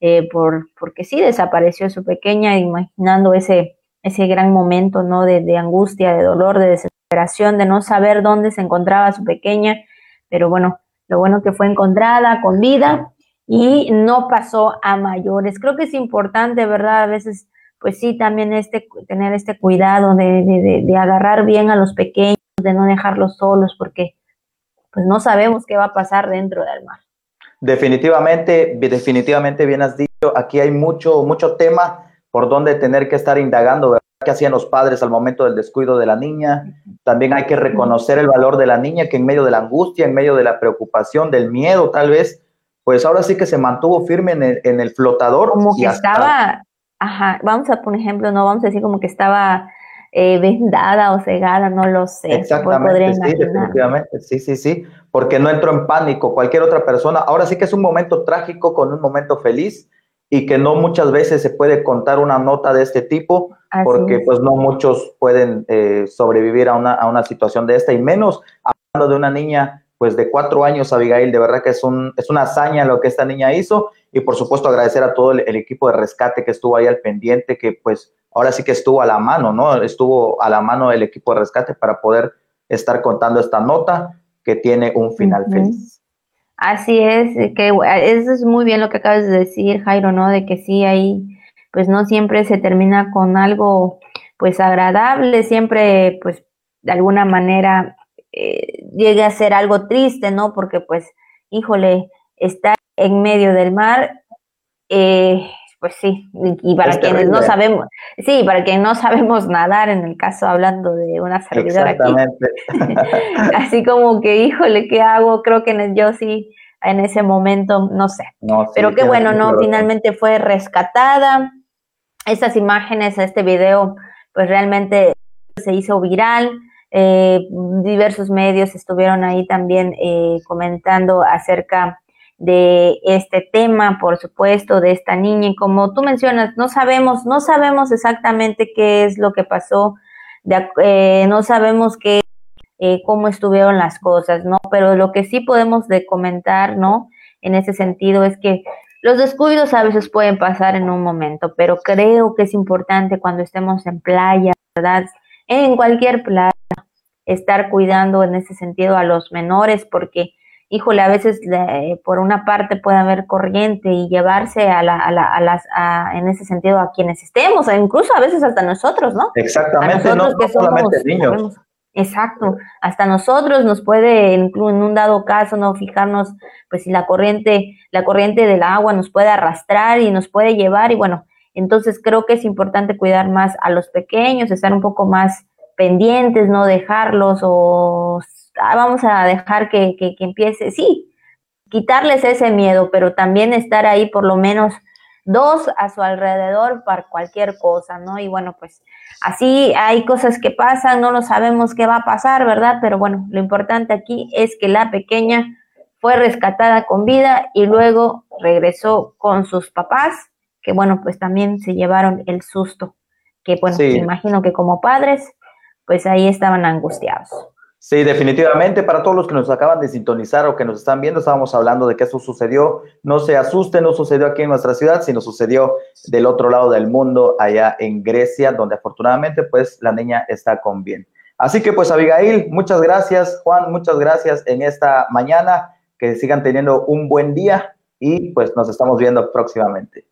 eh, por, porque sí desapareció su pequeña, imaginando ese ese gran momento, ¿no? De, angustia, de dolor, de desesperación, de no saber dónde se encontraba su pequeña, pero bueno, lo bueno que fue encontrada con vida y no pasó a mayores. Creo que es importante, ¿verdad? A veces, pues sí, también este, tener este cuidado de, de, de agarrar bien a los pequeños, de no dejarlos solos, porque pues no sabemos qué va a pasar dentro del mar. Definitivamente, definitivamente bien has dicho, aquí hay mucho, mucho tema por dónde tener que estar indagando, ¿verdad? ¿Qué hacían los padres al momento del descuido de la niña? También hay que reconocer el valor de la niña que en medio de la angustia, en medio de la preocupación, del miedo tal vez, pues ahora sí que se mantuvo firme en el, en el flotador. Como que estaba, ajá, vamos a poner ejemplo, no vamos a decir como que estaba eh, vendada o cegada, no lo sé. Exactamente, sí, definitivamente, sí, sí, sí, porque no entró en pánico cualquier otra persona. Ahora sí que es un momento trágico con un momento feliz y que no muchas veces se puede contar una nota de este tipo porque pues no muchos pueden eh, sobrevivir a una, a una situación de esta y menos hablando de una niña pues de cuatro años, Abigail, de verdad que es, un, es una hazaña lo que esta niña hizo y por supuesto agradecer a todo el, equipo de rescate que estuvo ahí al pendiente, que pues ahora sí que estuvo a la mano, ¿no? Estuvo a la mano el equipo de rescate para poder estar contando esta nota que tiene un final feliz. Así es, que eso es muy bien lo que acabas de decir, Jairo, ¿no? De que sí, ahí pues no siempre se termina con algo pues agradable, siempre pues de alguna manera eh, llegue a ser algo triste, ¿no? Porque pues, híjole, estar en medio del mar, eh, pues sí, y para quienes no sabemos, sí, para quienes no sabemos *laughs* nadar, en el caso hablando de una servidora aquí, *laughs* así como que, híjole, ¿qué hago? Creo que yo sí, en ese momento, no sé, pero qué bueno, ¿no? Finalmente fue rescatada, estas imágenes, este video, pues realmente se hizo viral, eh, diversos medios estuvieron ahí también eh, comentando acerca de este tema, por supuesto, de esta niña. Y como tú mencionas, no sabemos, no sabemos exactamente qué es lo que pasó, eh, no sabemos qué, eh, cómo estuvieron las cosas, ¿no? Pero lo que sí podemos de comentar, ¿no? En ese sentido es que los descuidos a veces pueden pasar en un momento, pero creo que es importante cuando estemos en playa, ¿verdad? En cualquier playa, estar cuidando en ese sentido a los menores, porque híjole, a veces por una parte puede haber corriente y llevarse a, la, a, la, a las, en ese sentido, a quienes estemos, incluso a veces hasta nosotros, ¿no? Exactamente, no, solamente niños. Exacto, hasta nosotros nos puede, en un dado caso, no fijarnos, pues si la corriente, la corriente del agua nos puede arrastrar y nos puede llevar, y bueno, entonces creo que es importante cuidar más a los pequeños, estar un poco más pendientes, no dejarlos o ah, vamos a dejar que, que, que empiece, sí, quitarles ese miedo, pero también estar ahí por lo menos dos a su alrededor para cualquier cosa, ¿no? Y bueno, pues así hay cosas que pasan, no lo sabemos qué va a pasar, ¿verdad? Pero bueno, lo importante aquí es que la pequeña fue rescatada con vida y luego regresó con sus papás, que bueno, pues también se llevaron el susto, que bueno, me imagino que como padres, pues ahí estaban angustiados. Sí, definitivamente. Para todos los que nos acaban de sintonizar o que nos están viendo, estábamos hablando de que eso sucedió. No se asusten, no sucedió aquí en nuestra ciudad, sino sucedió del otro lado del mundo, allá en Grecia, donde afortunadamente pues la niña está con bien. Así que pues Abigail, muchas gracias. Juan, muchas gracias en esta mañana. Que sigan teniendo un buen día y pues nos estamos viendo próximamente.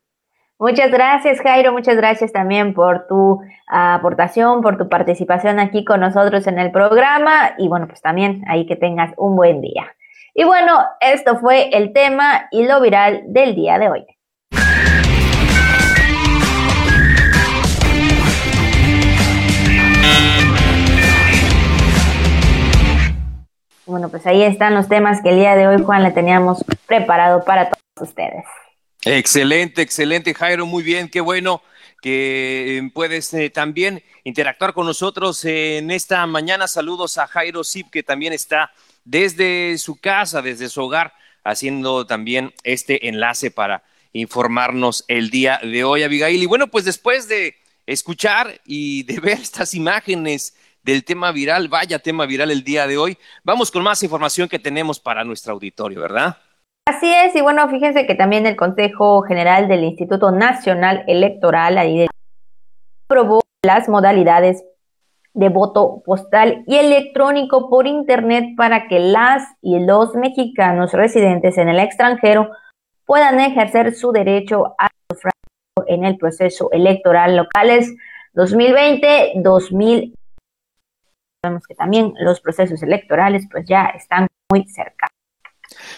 Muchas gracias, Jairo. Muchas gracias también por tu aportación, por tu participación aquí con nosotros en el programa. Y bueno, pues también ahí que tengas un buen día. Y bueno, esto fue el tema y lo viral del día de hoy. Bueno, pues ahí están los temas que el día de hoy, Juan, le teníamos preparado para todos ustedes. Excelente, excelente, Jairo, muy bien, qué bueno que eh, puedes eh, también interactuar con nosotros en esta mañana. Saludos a Jairo Zip, que también está desde su casa, desde su hogar, haciendo también este enlace para informarnos el día de hoy, Abigail. Y bueno, pues después de escuchar y de *laughs* ver estas imágenes del tema viral, vaya tema viral el día de hoy, vamos con más información que tenemos para nuestro auditorio, ¿verdad? Así es, y bueno, fíjense que también el Consejo General del Instituto Nacional Electoral aprobó las modalidades de voto postal y electrónico por Internet para que las y los mexicanos residentes en el extranjero puedan ejercer su derecho a sufragio en el proceso electoral locales 2020-2020. Vemos que también los procesos electorales pues ya están muy cerca.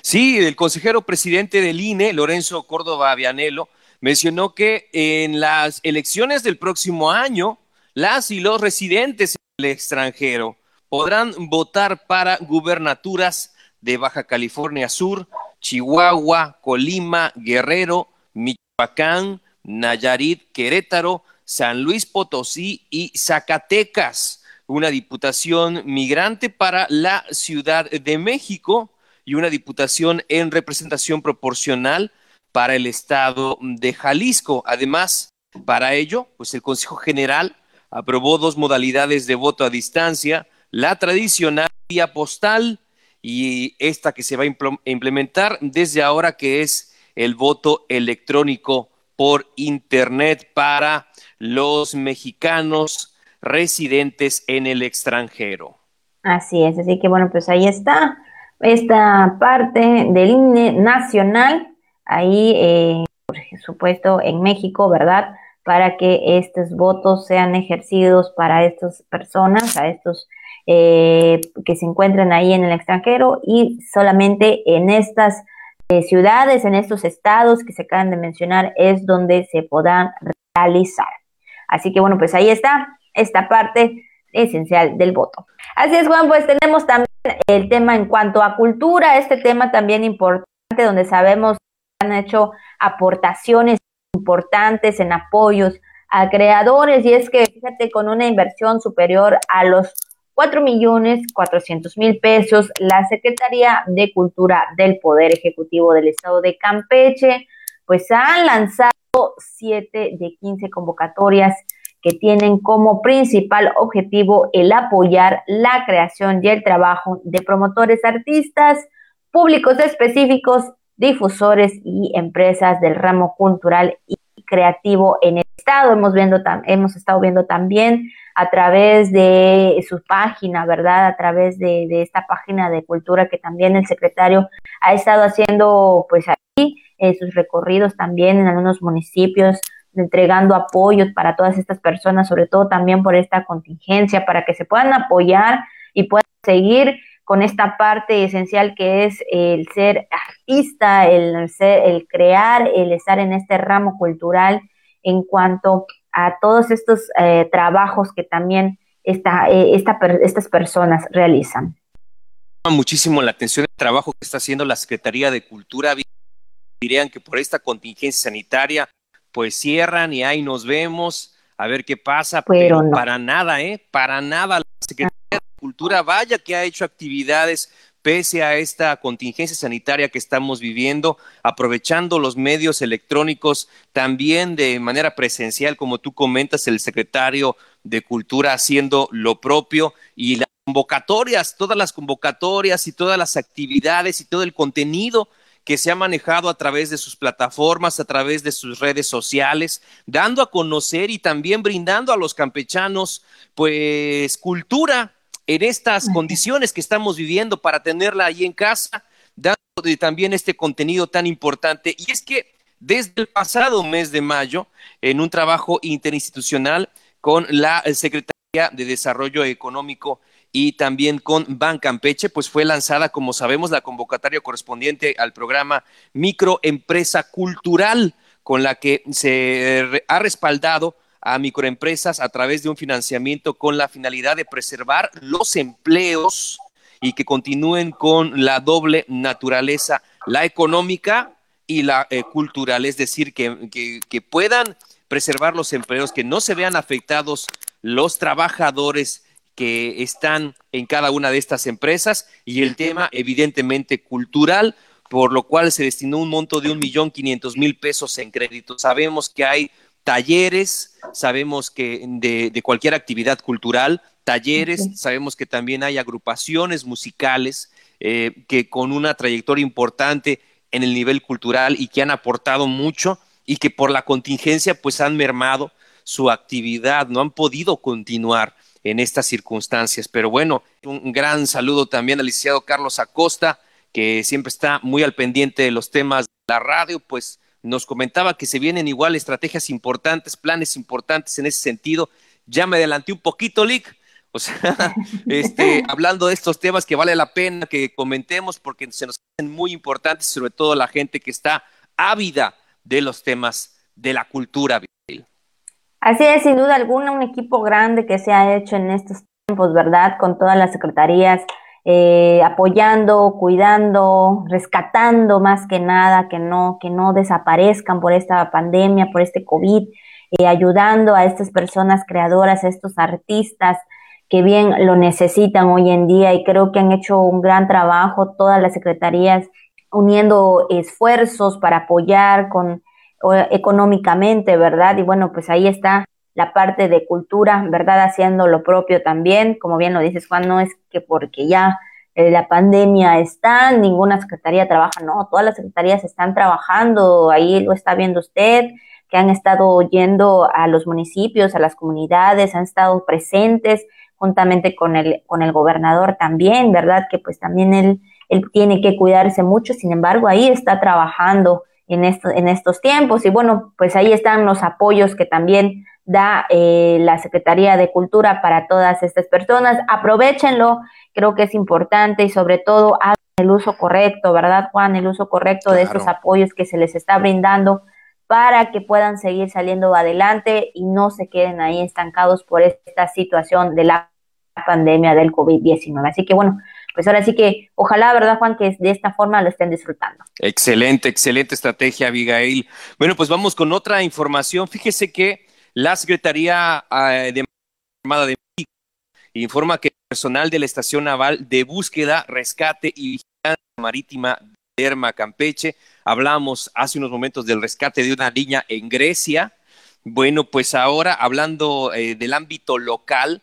Sí, el consejero presidente del INE, Lorenzo Córdoba Vianelo, mencionó que en las elecciones del próximo año, las y los residentes en el extranjero podrán votar para gubernaturas de Baja California Sur, Chihuahua, Colima, Guerrero, Michoacán, Nayarit, Querétaro, San Luis Potosí y Zacatecas, una diputación migrante para la Ciudad de México y una diputación en representación proporcional para el estado de Jalisco. Además, para ello, pues el Consejo General aprobó dos modalidades de voto a distancia, la tradicional vía postal y esta que se va a implementar desde ahora que es el voto electrónico por internet para los mexicanos residentes en el extranjero. Así es, así que bueno, pues ahí está esta parte del INE nacional, ahí, eh, por supuesto, en México, ¿verdad? Para que estos votos sean ejercidos para estas personas, a estos eh, que se encuentran ahí en el extranjero y solamente en estas eh, ciudades, en estos estados que se acaban de mencionar, es donde se podrán realizar. Así que bueno, pues ahí está esta parte esencial del voto. Así es, Juan, pues tenemos también el tema en cuanto a cultura, este tema también importante donde sabemos que han hecho aportaciones importantes en apoyos a creadores y es que fíjate con una inversión superior a los cuatro millones cuatrocientos mil pesos la Secretaría de Cultura del Poder Ejecutivo del Estado de Campeche pues han lanzado siete de quince convocatorias que tienen como principal objetivo el apoyar la creación y el trabajo de promotores artistas, públicos específicos, difusores y empresas del ramo cultural y creativo en el estado. Hemos, viendo, hemos estado viendo también a través de su página, ¿verdad? A través de, esta página de cultura que también el secretario ha estado haciendo, pues ahí, eh, sus recorridos también en algunos municipios, entregando apoyos para todas estas personas, sobre todo también por esta contingencia, para que se puedan apoyar y puedan seguir con esta parte esencial que es el ser artista, el, ser, el crear, el estar en este ramo cultural en cuanto a todos estos eh, trabajos que también esta, eh, esta, estas personas realizan. Muchísimo la atención del trabajo que está haciendo la Secretaría de Cultura. Dirían que por esta contingencia sanitaria, pues cierran y ahí nos vemos a ver qué pasa, pero, para nada, ¿eh? Para nada la Secretaría de Cultura, vaya que ha hecho actividades pese a esta contingencia sanitaria que estamos viviendo, aprovechando los medios electrónicos también de manera presencial, como tú comentas, el secretario de Cultura haciendo lo propio y las convocatorias, todas las convocatorias y todas las actividades y todo el contenido que se ha manejado a través de sus plataformas, a través de sus redes sociales, dando a conocer y también brindando a los campechanos, pues, cultura en estas condiciones que estamos viviendo para tenerla ahí en casa, dando también este contenido tan importante. Y es que desde el pasado mes de mayo, en un trabajo interinstitucional con la Secretaría de Desarrollo Económico y también con Ban Campeche, pues fue lanzada, como sabemos, la convocatoria correspondiente al programa Microempresa Cultural, con la que se ha respaldado a microempresas a través de un financiamiento con la finalidad de preservar los empleos y que continúen con la doble naturaleza, la económica y la eh, cultural, es decir, que, que puedan preservar los empleos, que no se vean afectados los trabajadores que están en cada una de estas empresas y el tema evidentemente cultural, por lo cual se destinó un monto de un millón quinientos mil pesos en crédito. Sabemos que hay talleres, sabemos que de, cualquier actividad cultural, talleres, sabemos que también hay agrupaciones musicales eh, que con una trayectoria importante en el nivel cultural y que han aportado mucho y que por la contingencia pues han mermado su actividad, no han podido continuar en estas circunstancias. Pero bueno, un gran saludo también al licenciado Carlos Acosta, que siempre está muy al pendiente de los temas de la radio, pues nos comentaba que se vienen igual estrategias importantes, planes importantes en ese sentido. Ya me adelanté un poquito, Lick. O sea, *laughs* este, hablando de estos temas que vale la pena que comentemos porque se nos hacen muy importantes, sobre todo la gente que está ávida de los temas de la cultura. Así es, sin duda alguna, un equipo grande que se ha hecho en estos tiempos, ¿verdad? Con todas las secretarías, eh, apoyando, cuidando, rescatando más que nada, que no, que no desaparezcan por esta pandemia, por este COVID, eh, ayudando a estas personas creadoras, a estos artistas que bien lo necesitan hoy en día y creo que han hecho un gran trabajo todas las secretarías uniendo esfuerzos para apoyar con económicamente, ¿verdad? Y bueno, pues ahí está la parte de cultura, ¿verdad? Haciendo lo propio también, como bien lo dices Juan, no es que porque ya eh, la pandemia está, ninguna secretaría trabaja, no, todas las secretarías están trabajando, ahí lo está viendo usted, que han estado yendo a los municipios, a las comunidades, han estado presentes juntamente con el, con el gobernador también, ¿verdad? Que pues también él, él tiene que cuidarse mucho, sin embargo, ahí está trabajando en, esto, en estos tiempos y bueno, pues ahí están los apoyos que también da eh, la Secretaría de Cultura para todas estas personas. Aprovechenlo, creo que es importante y sobre todo hagan el uso correcto, ¿verdad, Juan? El uso correcto de estos apoyos que se les está brindando para que puedan seguir saliendo adelante y no se queden ahí estancados por esta situación de la pandemia del COVID-19. Así que bueno, pues ahora sí que ojalá, ¿verdad, Juan, que de esta forma lo estén disfrutando. Excelente, excelente estrategia, Abigail. Bueno, pues vamos con otra información. Fíjese que la Secretaría eh, de Armada de México informa que el personal de la Estación Naval de Búsqueda, Rescate y Vigilancia Marítima de Erma, Campeche, hablamos hace unos momentos del rescate de una niña en Grecia. Bueno, pues ahora hablando eh, del ámbito local,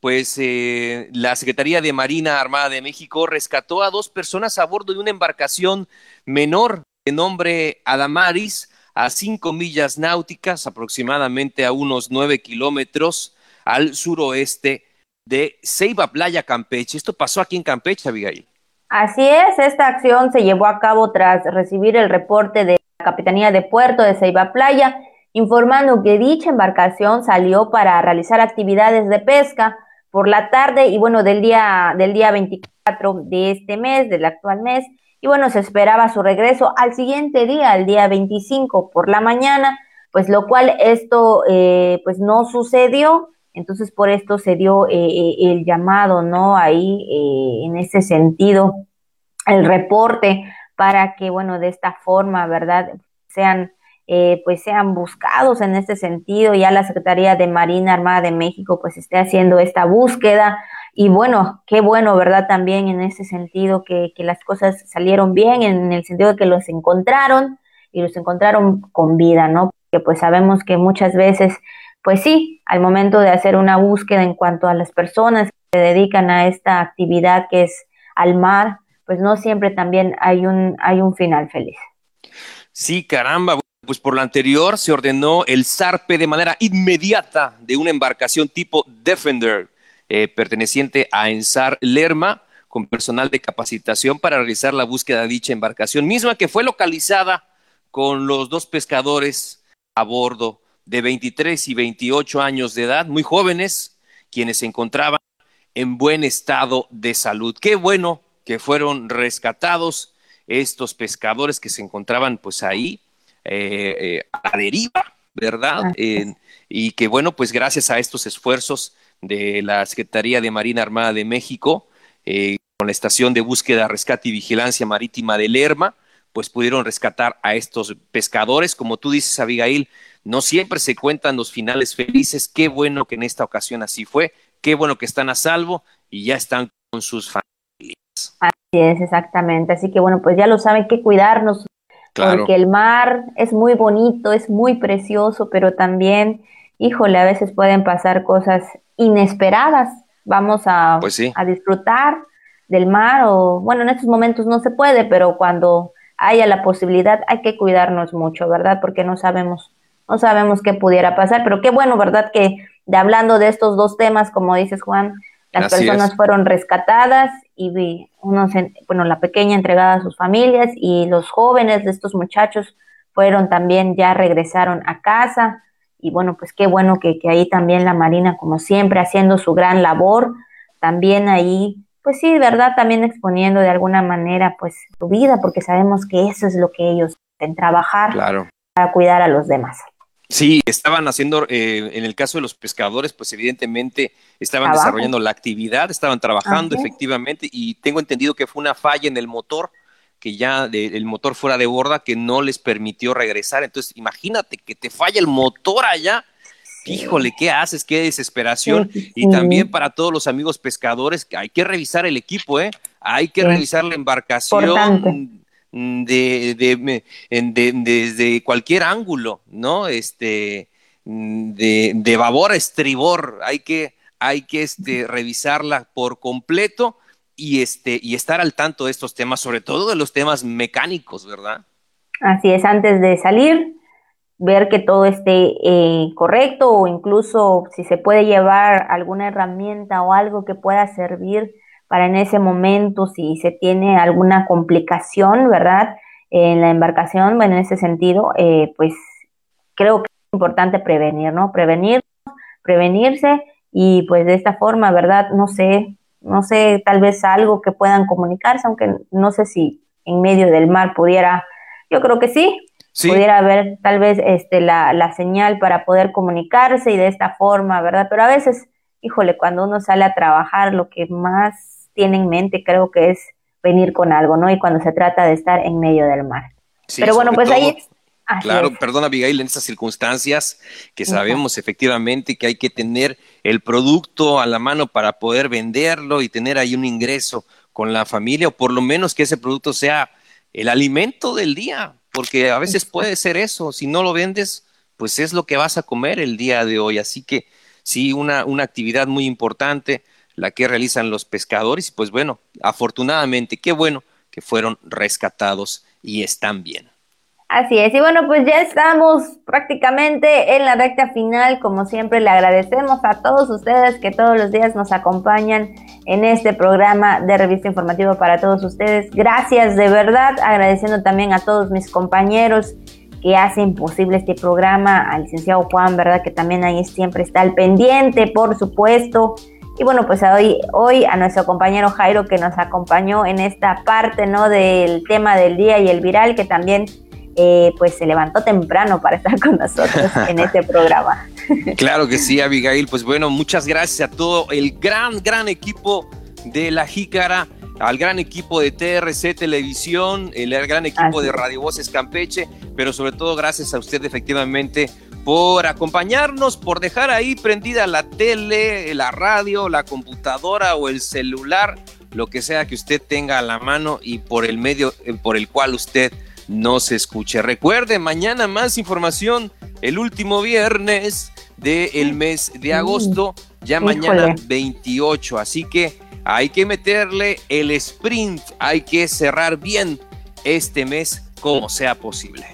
pues eh, la Secretaría de Marina Armada de México rescató a dos personas a bordo de una embarcación menor de nombre Adamaris a cinco millas náuticas, aproximadamente a unos nueve kilómetros al suroeste de Ceiba Playa, Campeche. Esto pasó aquí en Campeche, Abigail. Así es, esta acción se llevó a cabo tras recibir el reporte de la Capitanía de Puerto de Ceiba Playa, informando que dicha embarcación salió para realizar actividades de pesca por la tarde y bueno, del día, del día 24 de este mes, del actual mes, y bueno, se esperaba su regreso al siguiente día, el día 25 por la mañana, pues lo cual esto eh, pues no sucedió, entonces por esto se dio eh, eh, el llamado, ¿no? Ahí en ese sentido, el reporte para que, bueno, de esta forma, ¿verdad? Sean pues sean buscados en este sentido. Ya la Secretaría de Marina Armada de México pues esté haciendo esta búsqueda y bueno, qué bueno, ¿verdad? También en ese sentido que, que las cosas salieron bien, en el sentido de que los encontraron y los encontraron con vida, ¿no? Porque pues sabemos que muchas veces, pues sí, al momento de hacer una búsqueda en cuanto a las personas que se dedican a esta actividad que es al mar, pues no siempre también hay un, hay un final feliz. Sí, caramba, pues por lo anterior se ordenó el zarpe de manera inmediata de una embarcación tipo Defender eh, perteneciente a Ensar Lerma, con personal de capacitación para realizar la búsqueda de dicha embarcación, misma que fue localizada con los dos pescadores a bordo de 23 y 28 años de edad, muy jóvenes, quienes se encontraban en buen estado de salud. Qué bueno que fueron rescatados estos pescadores que se encontraban pues ahí eh, eh, a deriva, ¿verdad? y que bueno, pues gracias a estos esfuerzos de la Secretaría de Marina Armada de México, eh, con la Estación de Búsqueda, Rescate y Vigilancia Marítima de Lerma, pues pudieron rescatar a estos pescadores. Como tú dices, Abigail, no siempre se cuentan los finales felices. Qué bueno que en esta ocasión así fue. Qué bueno que están a salvo y ya están con sus familias. Así es, exactamente. Así que bueno, pues ya lo saben, que cuidarnos. Porque el mar es muy bonito, es muy precioso, pero también, híjole, a veces pueden pasar cosas inesperadas. Vamos a, pues a disfrutar del mar o, bueno, en estos momentos no se puede, pero cuando haya la posibilidad hay que cuidarnos mucho, ¿verdad? Porque no sabemos, no sabemos qué pudiera pasar, pero qué bueno, ¿verdad? Que de hablando de estos dos temas, como dices Juan, las personas fueron rescatadas y unos, bueno, la pequeña entregada a sus familias y los jóvenes de estos muchachos fueron también, ya regresaron a casa y bueno, pues qué bueno que, que, ahí también la Marina, como siempre, haciendo su gran labor, también ahí, pues sí, ¿verdad? También exponiendo de alguna manera, pues, su vida, porque sabemos que eso es lo que ellos en trabajar para cuidar a los demás. Sí, estaban haciendo, eh, en el caso de los pescadores, pues evidentemente estaban desarrollando la actividad, estaban trabajando efectivamente y tengo entendido que fue una falla en el motor que ya el motor fuera de borda que no les permitió regresar. Entonces, imagínate que te falla el motor allá. Híjole, ¿qué haces? Qué desesperación. Y también para todos los amigos pescadores, hay que revisar el equipo, ¿eh? Hay que revisar la embarcación de, de, desde cualquier ángulo, ¿no? Este, de, de babor a estribor. Hay que, hay que este, revisarla por completo y, este, y estar al tanto de estos temas, sobre todo de los temas mecánicos, ¿verdad? Así es, antes de salir, ver que todo esté eh, correcto o incluso si se puede llevar alguna herramienta o algo que pueda servir para en ese momento, si se tiene alguna complicación, ¿verdad? En la embarcación, bueno, en ese sentido, eh, pues creo que es importante prevenir, ¿no? Prevenir, prevenirse y pues de esta forma, ¿verdad? No sé, no sé, tal vez algo que puedan comunicarse, aunque no sé si en medio del mar pudiera, yo creo que sí, pudiera haber tal vez este, la, la señal para poder comunicarse y de esta forma, ¿verdad? Pero a veces, híjole, cuando uno sale a trabajar, lo que más tiene en mente creo que es venir con algo, ¿no? Y cuando se trata de estar en medio del mar. Pero bueno, pues ahí claro, perdona Abigail, en estas circunstancias que sabemos efectivamente que hay que tener el producto a la mano para poder venderlo y tener ahí un ingreso con la familia o por lo menos que ese producto sea el alimento del día, porque a veces puede ser eso, si no lo vendes, pues es lo que vas a comer el día de hoy, así que sí, una, una actividad muy importante la que realizan los pescadores y pues bueno, afortunadamente, qué bueno que fueron rescatados y están bien. Así es, y bueno, pues ya estamos prácticamente en la recta final. Como siempre, le agradecemos a todos ustedes que todos los días nos acompañan en este programa de revista informativo para todos ustedes. Gracias de verdad, agradeciendo también a todos mis compañeros que hacen posible este programa, al licenciado Juan, ¿verdad? Que también ahí siempre está al pendiente, por supuesto. Y bueno, pues hoy, hoy a nuestro compañero Jairo que nos acompañó en esta parte, ¿no? Del tema del día y el viral, que también eh, pues se levantó temprano para estar con nosotros en este programa. *laughs* Claro que sí, Abigail. Pues bueno, muchas gracias a todo el gran, gran equipo de La Jícara, al gran equipo de TRC Televisión, el gran equipo de Radio Voces Campeche, pero sobre todo gracias a usted efectivamente por acompañarnos, por dejar ahí prendida la tele, la radio, la computadora o el celular, lo que sea que usted tenga a la mano y por el medio eh, por el cual usted no se escuche. Recuerde, mañana más información, el último viernes del mes de agosto, ya mañana 28. Así que hay que meterle el sprint, hay que cerrar bien este mes como sea posible.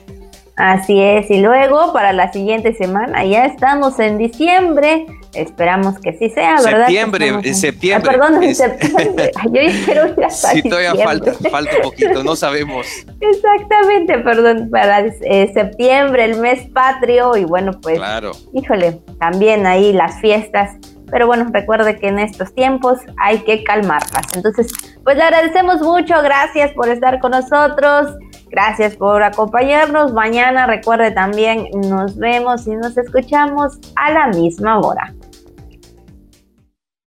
Así es, y luego para la siguiente semana ya estamos en diciembre, esperamos que sí sea, ¿verdad? Septiembre, en septiembre. Ah, perdón, en septiembre. *laughs* Yo espero ir hasta Sí, todavía falta, falta un poquito, no sabemos. Exactamente, perdón, para eh, septiembre, el mes patrio, y bueno, pues, claro. híjole, también ahí las fiestas. Pero bueno, recuerde que en estos tiempos hay que calmarlas. Entonces, pues le agradecemos mucho, gracias por estar con nosotros. Gracias por acompañarnos. Mañana recuerde también, nos vemos y nos escuchamos a la misma hora.